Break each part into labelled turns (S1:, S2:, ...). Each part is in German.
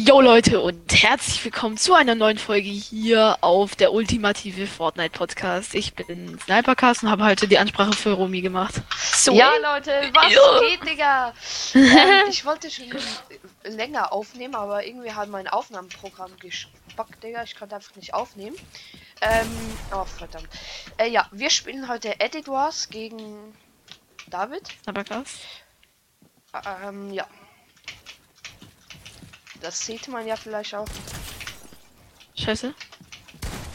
S1: Jo Leute und herzlich willkommen zu einer neuen Folge hier auf der ultimative Fortnite Podcast. Ich bin Snipercast und habe heute die Ansprache für Romy gemacht.
S2: So. Ja Leute, was jo. geht, Digga? ähm, ich wollte schon länger aufnehmen, aber irgendwie hat mein Aufnahmeprogramm gespackt, Digga. Ich konnte einfach nicht aufnehmen. Ähm, oh verdammt. Äh, ja, wir spielen heute Edit Wars gegen David.
S1: Snipercast.
S2: Ähm, ja. Das sieht man ja vielleicht auch.
S1: Scheiße.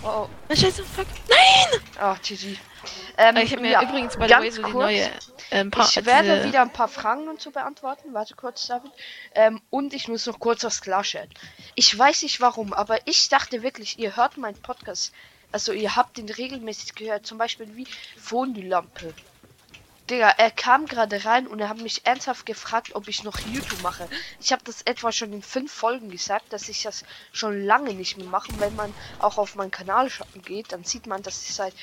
S2: Oh,
S1: oh. Scheiße, fuck. Nein!
S2: Ach, GG.
S1: Ähm, ich habe mir ja, übrigens bei der Way so die neue. Ähm,
S2: paar, ich werde diese... wieder ein paar Fragen und so beantworten. Warte kurz, David. Ähm, und ich muss noch kurz was klarstellen. Ich weiß nicht warum, aber ich dachte wirklich, ihr hört meinen Podcast. Also ihr habt den regelmäßig gehört. Zum Beispiel wie Fondue-Lampe. Digga, er kam gerade rein und er hat mich ernsthaft gefragt, ob ich noch YouTube mache. Ich habe das etwa schon in fünf Folgen gesagt, dass ich das schon lange nicht mehr mache. Wenn man auch auf meinen Kanal geht, dann sieht man, dass ich seit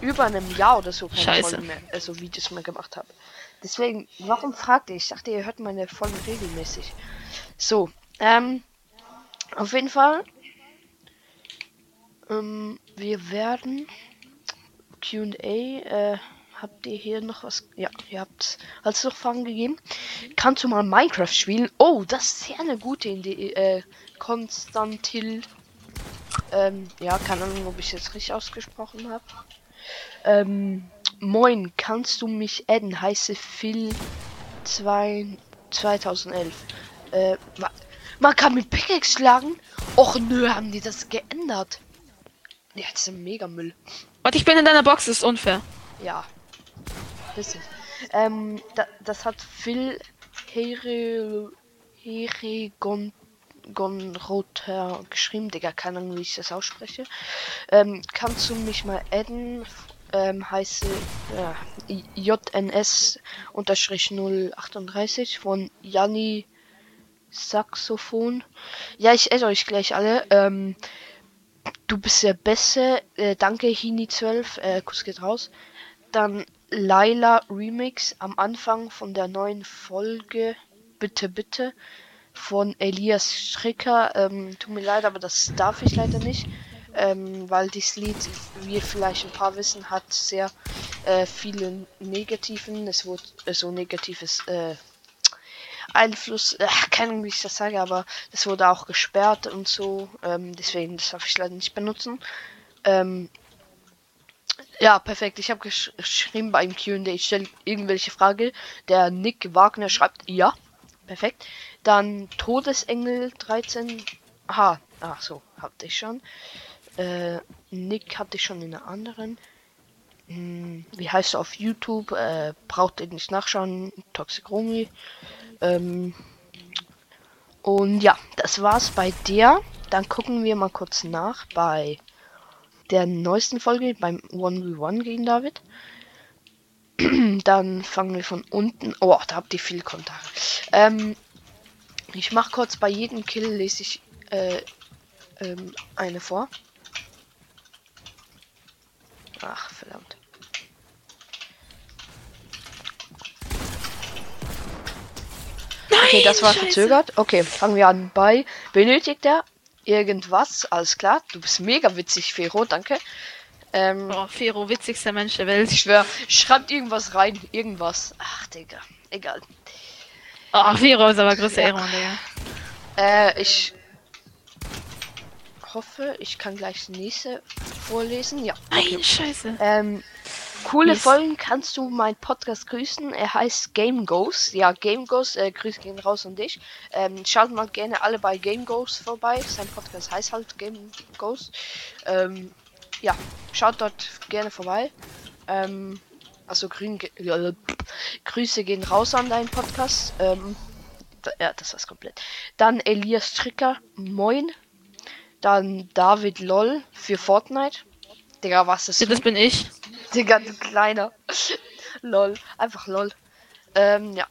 S2: über einem Jahr oder so keine
S1: Scheiße.
S2: Folgen mehr, also Videos mehr gemacht habe. Deswegen, warum fragt ihr? Ich dachte, ihr hört meine Folgen regelmäßig. So, ähm, auf jeden Fall, ähm, wir werden Q&A, äh, habt ihr hier noch was? Ja, ihr habt als noch Fragen gegeben. Kannst du mal Minecraft spielen? Oh, das ist sehr eine gute Idee. Äh, Konstantil. Ähm, ja, keine Ahnung, ob ich jetzt richtig ausgesprochen habe. Ähm, moin, kannst du mich adden? Heiße Phil 2, 2011. Äh, man kann mit Pickaxe schlagen? Och nö, haben die das geändert. Ja, das ist ein Megamüll.
S1: Und ich bin in deiner Box, das ist unfair.
S2: Ja, Bisschen. Ähm, da, das hat Phil Here, Heregon Gonroter geschrieben, Digga, keine Ahnung, wie ich das ausspreche. Ähm, kannst du mich mal adden? Ähm, heiße ja, JNS unterstrich 038 von Janni Saxophon. Ja, ich adde euch gleich alle. Ähm, du bist der Beste. Äh, danke, Hini12. Äh, Kuss geht raus. Dann Laila Remix am Anfang von der neuen Folge Bitte Bitte von Elias Stricker. Ähm, tut mir leid, aber das darf ich leider nicht. Ähm, weil dieses Lied, wie vielleicht ein paar wissen, hat sehr äh, viele negativen, es wurde äh, so negatives äh, Einfluss, äh, keine Ahnung, wie ich das sage, aber es wurde auch gesperrt und so, ähm, deswegen das darf ich leider nicht benutzen. Ähm, ja, perfekt. Ich habe gesch geschrieben beim Q&A, ich stelle irgendwelche Frage. Der Nick Wagner schreibt ja. Perfekt. Dann Todesengel 13. Aha, ach so, hatte ich schon. Äh, Nick hatte ich schon in einer anderen. Hm, wie heißt er auf YouTube? Äh, braucht ihr nicht nachschauen. Toxic Romy. Ähm, und ja, das war's bei der. Dann gucken wir mal kurz nach bei der neuesten Folge beim 1v1 gegen David. Dann fangen wir von unten. Oh, da habt ihr viel Kommentare. Ähm, ich mache kurz bei jedem Kill lese ich äh, ähm, eine vor. Ach, verdammt. Okay, das war Scheiße. verzögert. Okay, fangen wir an bei. Benötigt er irgendwas. Alles klar. Du bist mega witzig, Fero. Danke.
S1: Ähm, oh, Fero, witzigster Mensch der Welt.
S2: Ich schwör, schreibt irgendwas rein. Irgendwas. Ach, Digga. Egal.
S1: Oh, Fero ist aber größte ja. Ehre, Digga.
S2: Äh, ich hoffe, ich kann gleich das nächste vorlesen. Ja.
S1: Okay. Nein, scheiße.
S2: Ähm, coole yes. Folgen kannst du meinen Podcast grüßen. Er heißt Game Ghost. Ja, Game Ghost, äh, Grüße gehen raus an dich. Ähm, schaut mal gerne alle bei Game Ghost vorbei. Sein Podcast heißt halt Game Ghost. Ähm, ja, schaut dort gerne vorbei. Ähm, also grün, äh, Grüße gehen raus an deinen Podcast. Ähm, da, ja, das war's komplett. Dann Elias Tricker, moin. Dann David LOL für Fortnite. Digga, was ist
S1: das? Das bin ich.
S2: Digga, du kleiner. lol. Einfach lol. Ähm, ja.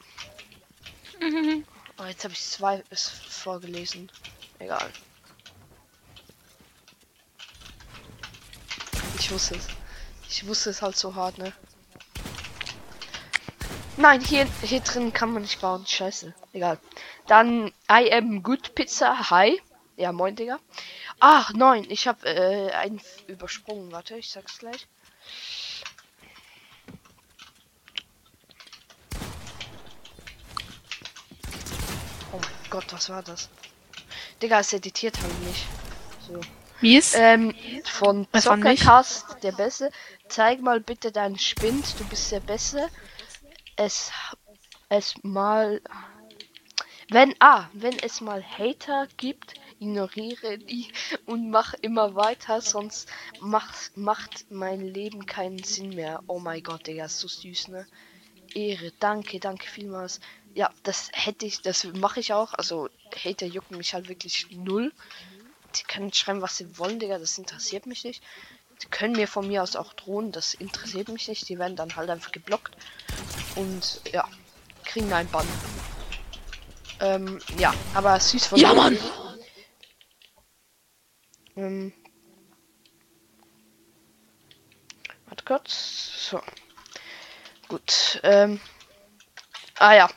S2: Oh, jetzt habe ich zwei bis vorgelesen. Egal. Ich wusste es. Ich wusste es halt so hart, ne? Nein, hier, hier drin kann man nicht bauen. Scheiße. Egal. Dann I am good Pizza. Hi. Ja, moin, Digga. Ach, neun. Ich habe äh, einen übersprungen. Warte, ich sag's gleich. Gott, was war das? Digga, es editiert halt nicht. So.
S1: Wie ist?
S2: Ähm, von
S1: nicht?
S2: Zockercast, der Beste. Zeig mal bitte deinen Spind, du bist der Beste. Es, es mal, wenn, ah, wenn es mal Hater gibt, ignoriere die und mach immer weiter, sonst macht, macht mein Leben keinen Sinn mehr. Oh mein Gott, Digga, ist so süß, ne? Ehre, danke, danke vielmals. Ja, das hätte ich, das mache ich auch. Also, Hater jucken mich halt wirklich null. Die können schreiben, was sie wollen, Digga, das interessiert mich nicht. Die können mir von mir aus auch drohen, das interessiert mich nicht. Die werden dann halt einfach geblockt. Und ja, kriegen einen Bann. Ähm, ja, aber süß von
S1: Ja. Mann!
S2: Ähm. Warte kurz. So. Gut. Ähm. Ah ja.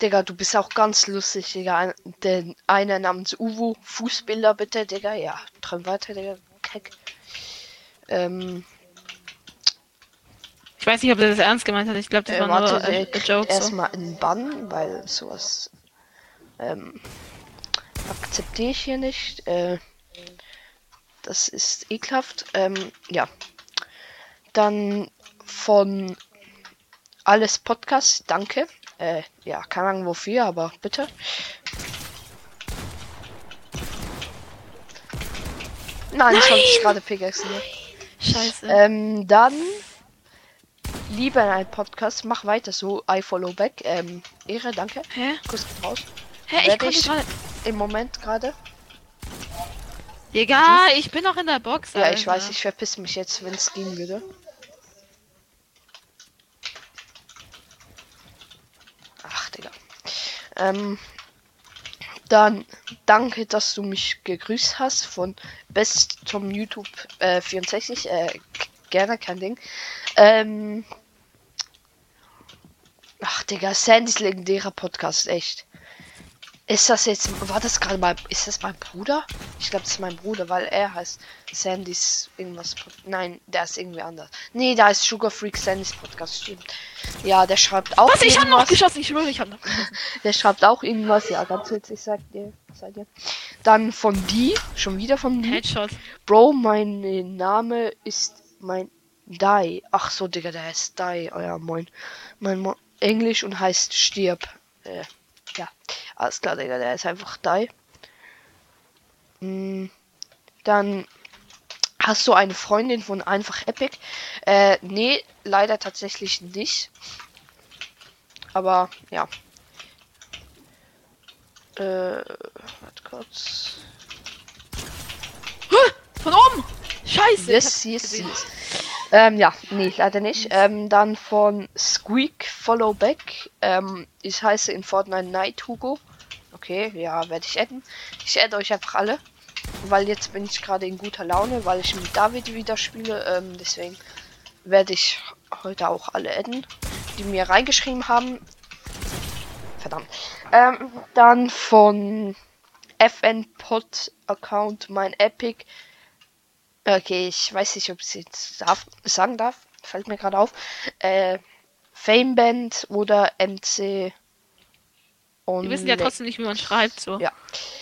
S2: Digga, du bist auch ganz lustig, Digga. Ein, den einer namens Uwu. Fußbilder bitte, Digga. Ja, träum weiter, Digga. Keck. Ähm.
S1: Ich weiß nicht, ob er das ernst gemeint hat. Ich glaube, das
S2: Äh,
S1: war
S2: warte,
S1: nur
S2: der
S1: äh, Joke. So.
S2: erstmal einen Bann, weil sowas ähm, akzeptiere ich hier nicht. Äh, das ist ekelhaft. Ähm, ja. Dann von alles Podcast, danke. Äh, ja, keine Ahnung wofür, aber bitte. Nein, ich wollte gerade Pickaxe. Ne?
S1: Scheiße.
S2: Ähm, dann lieber ein Podcast, mach weiter so. I follow back. Ähm, Ehre, danke.
S1: Hä?
S2: Kuss raus.
S1: Hä? Ich
S2: ich-
S1: gerade.
S2: Im Moment gerade.
S1: Egal, ich bin noch in der Box.
S2: Ja, ich
S1: Alter.
S2: weiß, ich verpiss mich jetzt, wenn es gehen würde. Ach, Digga. Ähm, dann danke, dass du mich gegrüßt hast von Best Tom YouTube äh, 64. Äh, gerne, kein Ding. Ähm, ach, Digga, Sandys legendärer Podcast, echt. Ist das jetzt, war das gerade mal, ist das mein Bruder? Ich glaube, das ist mein Bruder, weil er heißt Sandys irgendwas. Nein, der ist irgendwie anders. Nee, da ist Sugar Freak Sandys Podcast, stimmt. Ja, der schreibt auch
S1: Was? Ich hab noch
S2: irgendwas.
S1: geschossen, ich schwöre, ich hab noch.
S2: Der schreibt auch irgendwas, ja, ganz witzig, sagt dir, seid ihr. Dann von die, schon wieder von die.
S1: Headshot.
S2: Bro, mein Name ist mein Dai. Ach so, Digga, der heißt Dai. Oh ja, moin. Mein Mo Englisch und heißt stirb. Äh, ja, alles klar, Digga, der ist einfach Dai. Mm, dann hast du eine Freundin von einfach Epic? Äh, nee, leider tatsächlich nicht. Aber ja. Äh, warte kurz.
S1: Von oben! Scheiße!
S2: Yes, yes, yes. Ähm, ja, nee, leider nicht. Ähm, dann von Squeak Follow Back. Ähm, ich heiße in Fortnite Night Hugo. Okay, ja, werde ich adden. Ich adde euch einfach alle. Weil jetzt bin ich gerade in guter Laune, weil ich mit David wieder spiele. Ähm, deswegen werde ich heute auch alle adden, die mir reingeschrieben haben. Verdammt. Ähm, dann von FN Pod Account mein Epic. Okay, ich weiß nicht, ob ich es jetzt darf, sagen darf. Fällt mir gerade auf. Äh, Fameband oder MC. Und
S1: Wir wissen ja trotzdem nicht, wie man schreibt, so.
S2: Ja.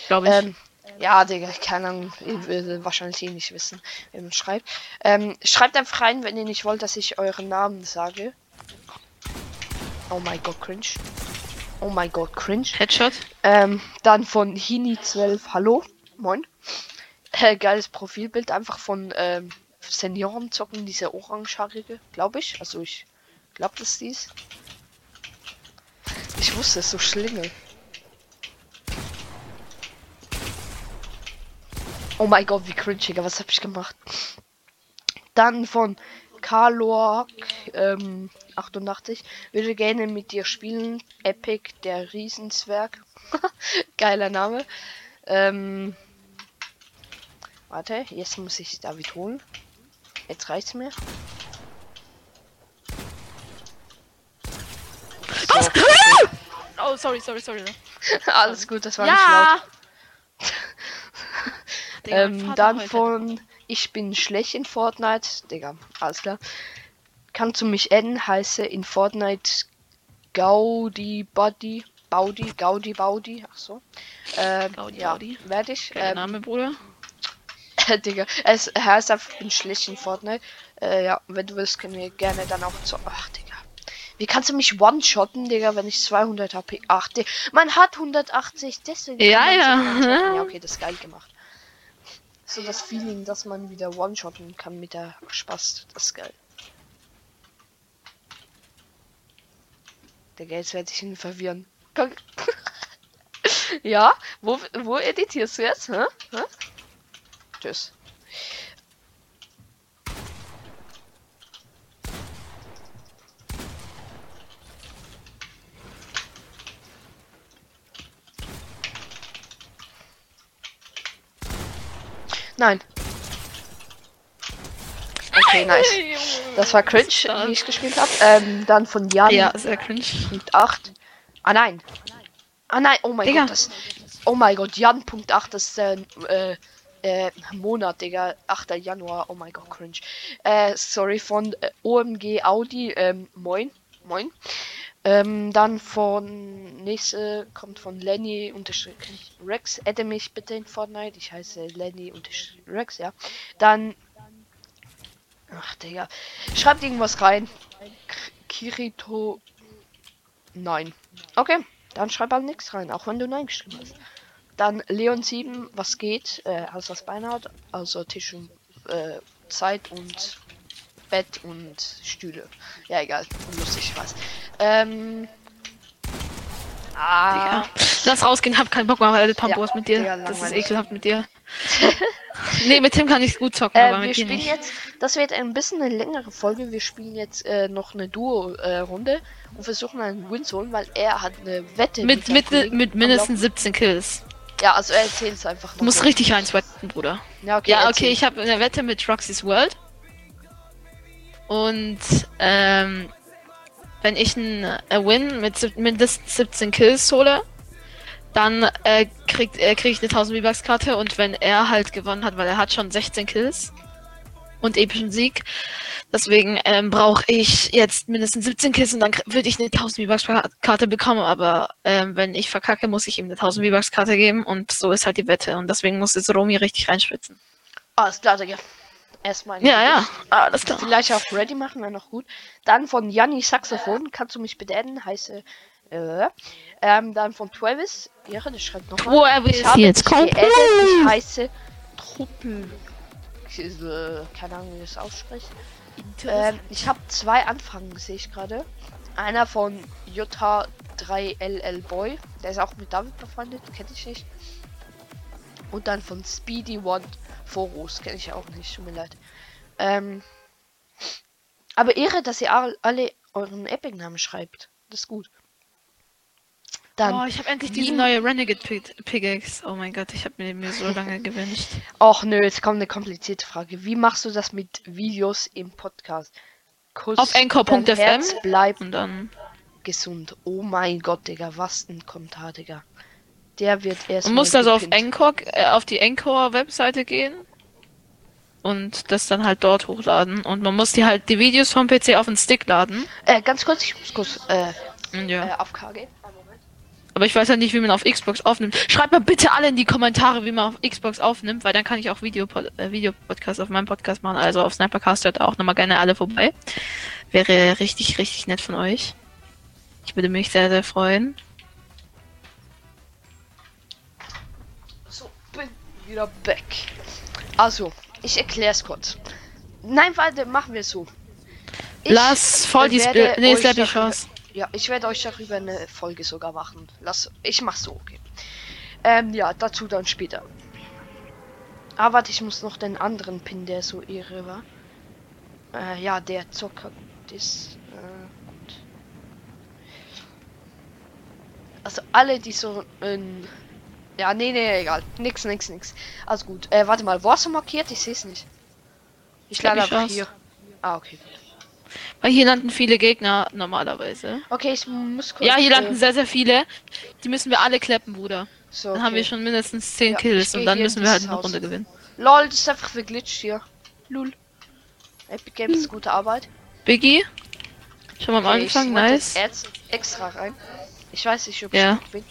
S1: Glaube ich.
S2: Ähm, ja, Digga, keine Ahnung. Ihr würdet wahrscheinlich eh nicht wissen, wie man schreibt. Ähm, schreibt einfach rein, wenn ihr nicht wollt, dass ich euren Namen sage. Oh mein Gott, cringe. Oh mein Gott, cringe.
S1: Headshot.
S2: Ähm, dann von Hini12, hallo, moin. Äh, geiles Profilbild, einfach von ähm, Senioren zocken, diese orangehaarige, glaube ich. Also ich glaube, das ist dies. Ich wusste es, so Schlingel. Oh mein Gott, wie cringe, Digga, was habe ich gemacht? Dann von Carloak ähm, 88 würde gerne mit dir spielen. Epic, der Riesenzwerg. Geiler Name. Ähm, warte, jetzt muss ich David holen. Jetzt reicht's mir.
S1: oh, sorry, sorry, sorry.
S2: Alles gut, das war nicht
S1: Ja!
S2: laut.
S1: Digga, mein
S2: Ähm, dann von Ich bin schlecht in Fortnite. Digga, alles klar. Kannst du mich adden? Heiße in Fortnite Gaudi Body. Baudi, Gaudi Baudi. Ach so. Ähm,
S1: Gaudi
S2: ja,
S1: Baudi.
S2: werde ich. Ähm,
S1: Name, Bruder.
S2: Digga, es heißt einfach, ich bin schlecht in Fortnite. Äh, ja, wenn du willst, können wir gerne dann auch zu. Ach, Digga. Wie kannst du mich one-shotten, Digga, wenn ich 200 HP. Ach, Digga. Man hat 180, deswegen.
S1: Ja, ja.
S2: Ja, okay, das ist geil gemacht. So das Feeling, dass man wieder one-shotten kann mit der Spaß. Das ist geil. Digga, jetzt werde ich ihn verwirren. Ja, wo, wo editierst du jetzt? Hä? Hä? Tschüss. Nein. Okay, nice. Das war cringe, wie ich gespielt habe. Ähm, dann von Jan
S1: Ja, sehr cringe.
S2: Punkt 8. Ah nein. Ah nein, oh mein
S1: Digga.
S2: Gott, das. Oh mein Gott, Jan Punkt 8, das ist ein äh, äh, Monat, Digga. 8. Januar, oh mein Gott, cringe. Äh, sorry, von äh, OMG Audi, ähm, moin. Moin. Ähm, dann von nächste kommt von Lenny Rex. Adde mich bitte in Fortnite. Ich heiße Lenny Rex, ja. Dann. Ach, Digga. Schreibt irgendwas rein. K Kirito. Nein. Okay, dann schreib halt nichts rein, auch wenn du Nein geschrieben hast. Dann Leon 7, was geht? Äh, alles was Beine hat. Also Tisch und äh, Zeit und Bett und Stühle. Ja, egal. Lustig, ich weiß. Ähm. Ah.
S1: Digga. Lass rausgehen, hab keinen Bock mehr alle Pambos
S2: Ja,
S1: mit dir.
S2: Digga,
S1: das ist ekelhaft mit dir. nee, mit Tim kann ich gut zocken,
S2: Äh,
S1: aber
S2: wir spielen
S1: nicht.
S2: jetzt, das wird ein bisschen eine längere Folge. Wir spielen jetzt äh, noch eine Duo-Runde und versuchen einen Win zu holen, weil er hat eine Wette
S1: Mit, mit, mit mindestens 17 Kills.
S2: Ja, also er erzählt es einfach.
S1: Du musst
S2: noch.
S1: richtig reinsweaten, Bruder.
S2: Ja, okay.
S1: Ja, okay, ich habe eine Wette mit Roxy's World. Und ähm, wenn ich einen äh, Win mit mindestens 17 Kills hole, dann äh, kriegt äh, krieg ich eine 1000 V-Bucks Karte und wenn er halt gewonnen hat, weil er hat schon 16 Kills und epischen Sieg, deswegen ähm, brauche ich jetzt mindestens 17 Kills und dann würde ich eine 1000 V-Bucks Karte bekommen, aber ähm, wenn ich verkacke, muss ich ihm eine 1000 V-Bucks Karte geben und so ist halt die Wette und deswegen muss jetzt Romy richtig reinschwitzen.
S2: Alles klar, Digga. Erstmal.
S1: Ja, ja, alles klar.
S2: Vielleicht auch ready machen, wäre noch gut. Dann von Janni Saxophon, kannst du mich adden? Heiße. Äh, ähm, dann von Travis. Ja, das schreibt nochmal. Habe
S1: jetzt
S2: geaddet, Ich heiße Truppel. Äh, keine Ahnung, wie das ausspreche. Ähm, ich habe zwei Anfragen, sehe ich gerade. Einer von JH3LL Boy. Der ist auch mit David befreundet, kenne ich nicht. Und dann von Speedy One Foros, kenne ich auch nicht, tut mir leid. Ähm, aber Ehre, dass ihr all- alle euren Epic-Namen schreibt. Das ist gut. Dann,
S1: oh, ich habe endlich diese neue Renegade Pig- Pickaxe. Oh mein Gott, ich habe mir, mir so lange gewünscht.
S2: ach nö, jetzt kommt eine komplizierte Frage. Wie machst du das mit Videos im Podcast? Kuss,
S1: Auf anchor.fm.
S2: bleibt
S1: Und dann.
S2: gesund. Oh mein Gott, Digga, was ein Kommentar, Digga. Der wird erst.
S1: Man muss also auf Anchor, äh, auf die Anchor-Webseite gehen. Und das dann halt dort hochladen. Und man muss die halt die Videos vom PC auf den Stick laden.
S2: Äh, ganz kurz, ich muss kurz äh,
S1: ja.
S2: äh, auf KG.
S1: Aber ich weiß halt nicht, wie man auf Xbox aufnimmt. Schreibt mal bitte alle in die Kommentare, wie man auf Xbox aufnimmt, weil dann kann ich auch Video äh, Videopodcast auf meinem Podcast machen. Also auf Snipercast hört auch nochmal gerne alle vorbei. Wäre richtig, richtig nett von euch. Ich würde mich sehr, sehr freuen.
S2: So, bin wieder back. Also, ich erklär's kurz. Nein, warte, machen wir es so. Ich
S1: Lass voll die Spl Nee, Slappy Chance.
S2: Ja, ich werde euch darüber eine Folge sogar machen. Lass, ich mach's so, okay. Ähm, ja, dazu dann später. Ah, warte, ich muss noch den anderen Pin, der so irre war. Äh, ja, der Zocker ist, äh, gut. Also alle, die so, ähm, ja, nee, nee, egal. Nix, nix, nix. Also gut. Äh, warte mal, wo hast du markiert? Ich seh's nicht. Ich
S1: Slappy
S2: lade einfach hier. Ah, okay.
S1: Weil hier landen viele Gegner normalerweise.
S2: Okay, ich muss kurz.
S1: Ja, hier landen sehr, sehr viele. Die müssen wir alle kleppen, Bruder.
S2: so,
S1: Dann haben wir
S2: okay.
S1: schon mindestens 10
S2: Ja,
S1: Kills und dann müssen wir halt eine. Runde gewinnen.
S2: Lol, das ist einfach verglitscht hier. Lul. Epic Games, gute Arbeit.
S1: Biggie? Schon mal am
S2: Okay,
S1: Anfang, nice.
S2: jetzt extra rein. Ich weiß nicht, ob
S1: Ja.
S2: ich bin.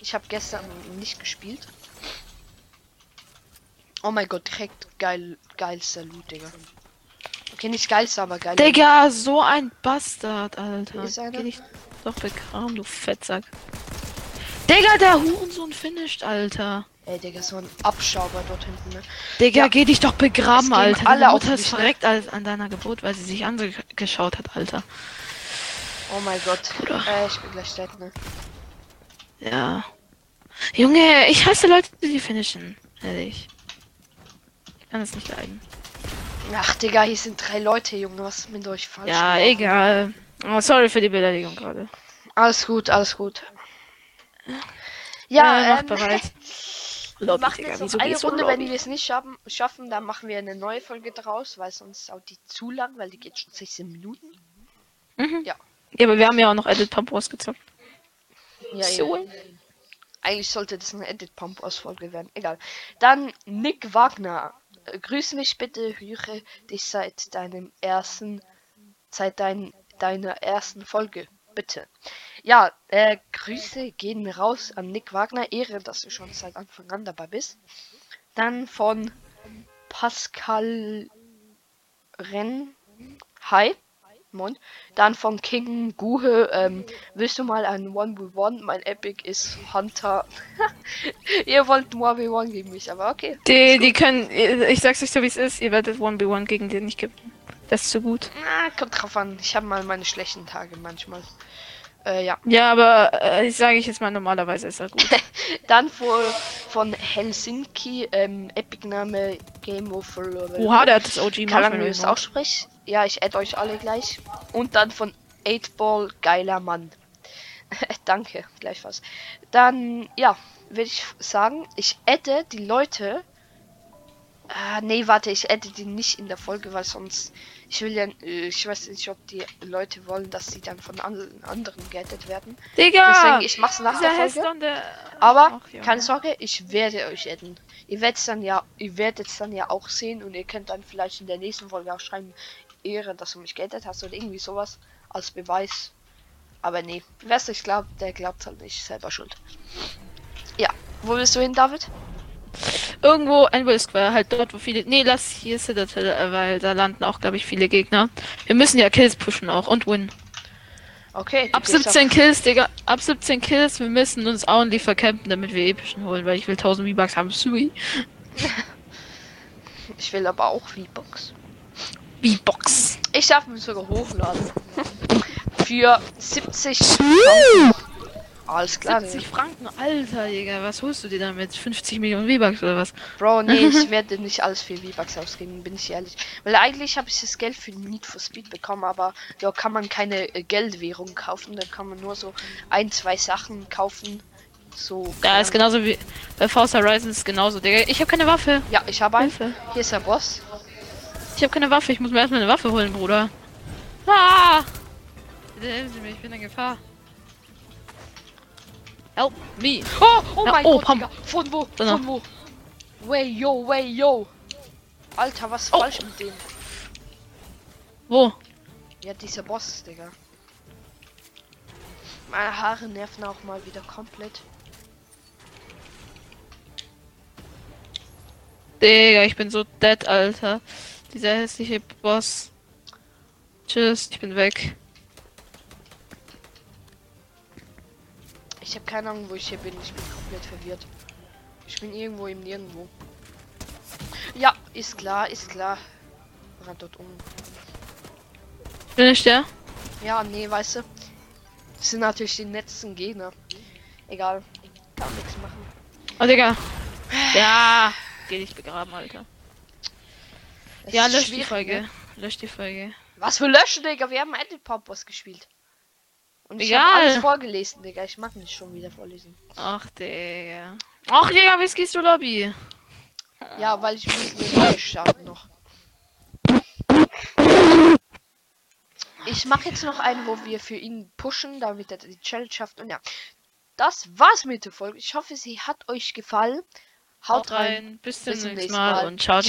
S2: Ich habe gestern nicht gespielt. Oh mein Gott, direkt geil, geilster Loot, Digga. Okay, nicht geilster, aber geil.
S1: Digga, so ein Bastard, Alter.
S2: Ist einer?
S1: Geh dich doch begraben, du Fettsack. Digga, der Hurensohn finisht, Alter.
S2: Ey, Digga, so ein Abschauber dort hinten, ne?
S1: Digga,
S2: Ja.
S1: geh dich doch begraben, Alter.
S2: alle
S1: Deine Mutter ist
S2: ne?
S1: verreckt als an deiner Geburt, weil sie sich angeschaut hat, Alter.
S2: Oh mein Gott.
S1: Bruder.
S2: Äh, ich bin gleich dead, ne?
S1: Ja. Junge, ich hasse Leute, die finishen. Ehrlich. Ich kann es nicht leiden.
S2: Ach, Digga, hier sind drei Leute, Junge. Was ist mit euch falsch?
S1: Ja,
S2: gelaufen?
S1: egal. Oh, sorry für die Beleidigung gerade.
S2: Alles gut, alles gut.
S1: Ja,
S2: Ja,
S1: mach
S2: ähm,
S1: bereit. Lobby,
S2: machen
S1: Digga,
S2: jetzt noch eine Runde, wenn wir es nicht schaffen, schaffen, dann machen wir eine neue Folge draus, weil sonst dauert die zu lang, weil die geht schon 16 Minuten.
S1: Mhm.
S2: Ja.
S1: Ja, aber wir haben ja auch noch Edit Pump rausgezockt.
S2: Ja,
S1: So.
S2: ja. Eigentlich sollte das eine Edit Pump Ausfolge werden. Egal. Dann Nick Wagner. Äh, Grüß mich bitte, höre dich seit deinem ersten, seit dein, deiner ersten Folge. Bitte. Ja, äh, Grüße gehen raus an Nick Wagner. Ehre, dass du schon seit Anfang an dabei bist. Dann von Pascal Renn. Hi. Moin. Dann von King Guhe, ähm, willst du mal ein 1v1? Mein Epic ist Hunter. Ihr wollt ein 1v1 gegen mich, aber okay.
S1: Die, die können, ich sag's euch so wie es ist, ihr werdet 1v1 gegen den nicht gewinnen. Das ist zu gut.
S2: Na, kommt drauf an. Ich habe mal meine schlechten Tage manchmal. Äh, ja.
S1: Ja, aber äh, ich sage ich jetzt mal, normalerweise ist er gut.
S2: Dann von, von Helsinki, ähm, Epic-Name Game of.
S1: Oha, der hat das OG Marshmallow.
S2: ich es ausspreche. Ja, ich add euch alle gleich. Und dann von 8-Ball, geiler Mann. Danke, gleichfalls. Dann, ja, würde ich sagen, ich adde die Leute. Ah, nee, warte, ich adde die nicht in der Folge, weil sonst. Ich will ja. äh, Ich weiß nicht, ob die Leute wollen, dass sie dann von an, anderen geaddet werden.
S1: Digga!
S2: Deswegen, ich mach's nach der Folge.
S1: Der...
S2: Aber
S1: Ach, ja.
S2: keine Sorge, ich werde euch adden. Ihr werdet dann ja, ihr werdet es dann ja auch sehen und ihr könnt dann vielleicht in der nächsten Folge auch schreiben, Ehre, dass du mich geaddet hast oder irgendwie sowas als Beweis. Aber nee, wer es nicht glaubt, der glaubt halt nicht selber schuld. Ja, wo willst du hin, David?
S1: Irgendwo Anvil Square, halt dort, wo viele. Nee, lass hier Citadel, äh, weil da landen auch, glaube ich, viele Gegner. Wir müssen ja Kills pushen auch und win.
S2: Okay.
S1: Ab
S2: gehst
S1: 17 Kills, Digga. Ab 17 Kills, wir müssen uns only verkämpfen, damit wir epischen holen, weil ich will 1000 V-Bucks haben. Sui.
S2: Ich will aber auch V-Box.
S1: V-Box.
S2: Ich darf mich sogar hochladen. Für 70 Alles klar,
S1: 70 Franken, Alter, Digga. Was holst du dir damit? 50 Millionen V-Bucks oder was?
S2: Bro, nee, ich werde nicht alles für V-Bucks ausgeben, bin ich ehrlich. Weil eigentlich habe ich das Geld für Need for Speed bekommen, aber da kann man keine äh, Geldwährung kaufen, da kann man nur so ein, zwei Sachen kaufen. So.
S1: Ja, ist genauso wie bei Horizon ist genauso, Digga. Ich habe keine Waffe.
S2: Ja, ich habe.
S1: Hilfe.
S2: Hier ist der Boss.
S1: Ich habe keine Waffe. Ich muss mir erstmal eine Waffe holen, Bruder. Ah! Bitte helfen Sie mir, ich bin in Gefahr. Help me.
S2: Oh, oh
S1: Ja,
S2: mein
S1: oh,
S2: Gott,
S1: Pam-
S2: Digga. Von wo? Von wo? Way yo, way yo. Alter, was
S1: Oh.
S2: falsch mit dem?
S1: Wo?
S2: Ja, dieser Boss, Digga. Meine Haare nerven auch mal wieder komplett.
S1: Digga, ich bin so dead, Alter. Dieser hässliche Boss. Tschüss, ich bin weg.
S2: Ich habe keine Ahnung, wo ich hier bin. Ich bin komplett verwirrt. Ich bin irgendwo im Nirgendwo. Ja, ist klar, ist klar. Rennt dort um.
S1: Bin ich der?
S2: Ja, nee, weißt du. Das sind natürlich die letzten Gegner. Egal. Kann nichts machen.
S1: Oh, Digga. Ja. Geh dich begraben, Alter.
S2: Es
S1: Ja, lösch die Folge.
S2: ne?
S1: Lösch die Folge.
S2: Was für löschen, Digga? Wir haben Edit Pop Boss gespielt. Und ich habe alles vorgelesen, Digga. Ich mag nicht schon wieder vorlesen.
S1: Ach, Digga. Ach, Digga, wie gehst du Lobby?
S2: Ja, weil ich muss eine neue starten noch. ich mache jetzt noch einen, wo wir für ihn pushen, damit er die Challenge schafft. Und ja, das war's mit der Folge. Ich hoffe, sie hat euch gefallen.
S1: Haut rein. Bis zum nächsten Mal und ciao.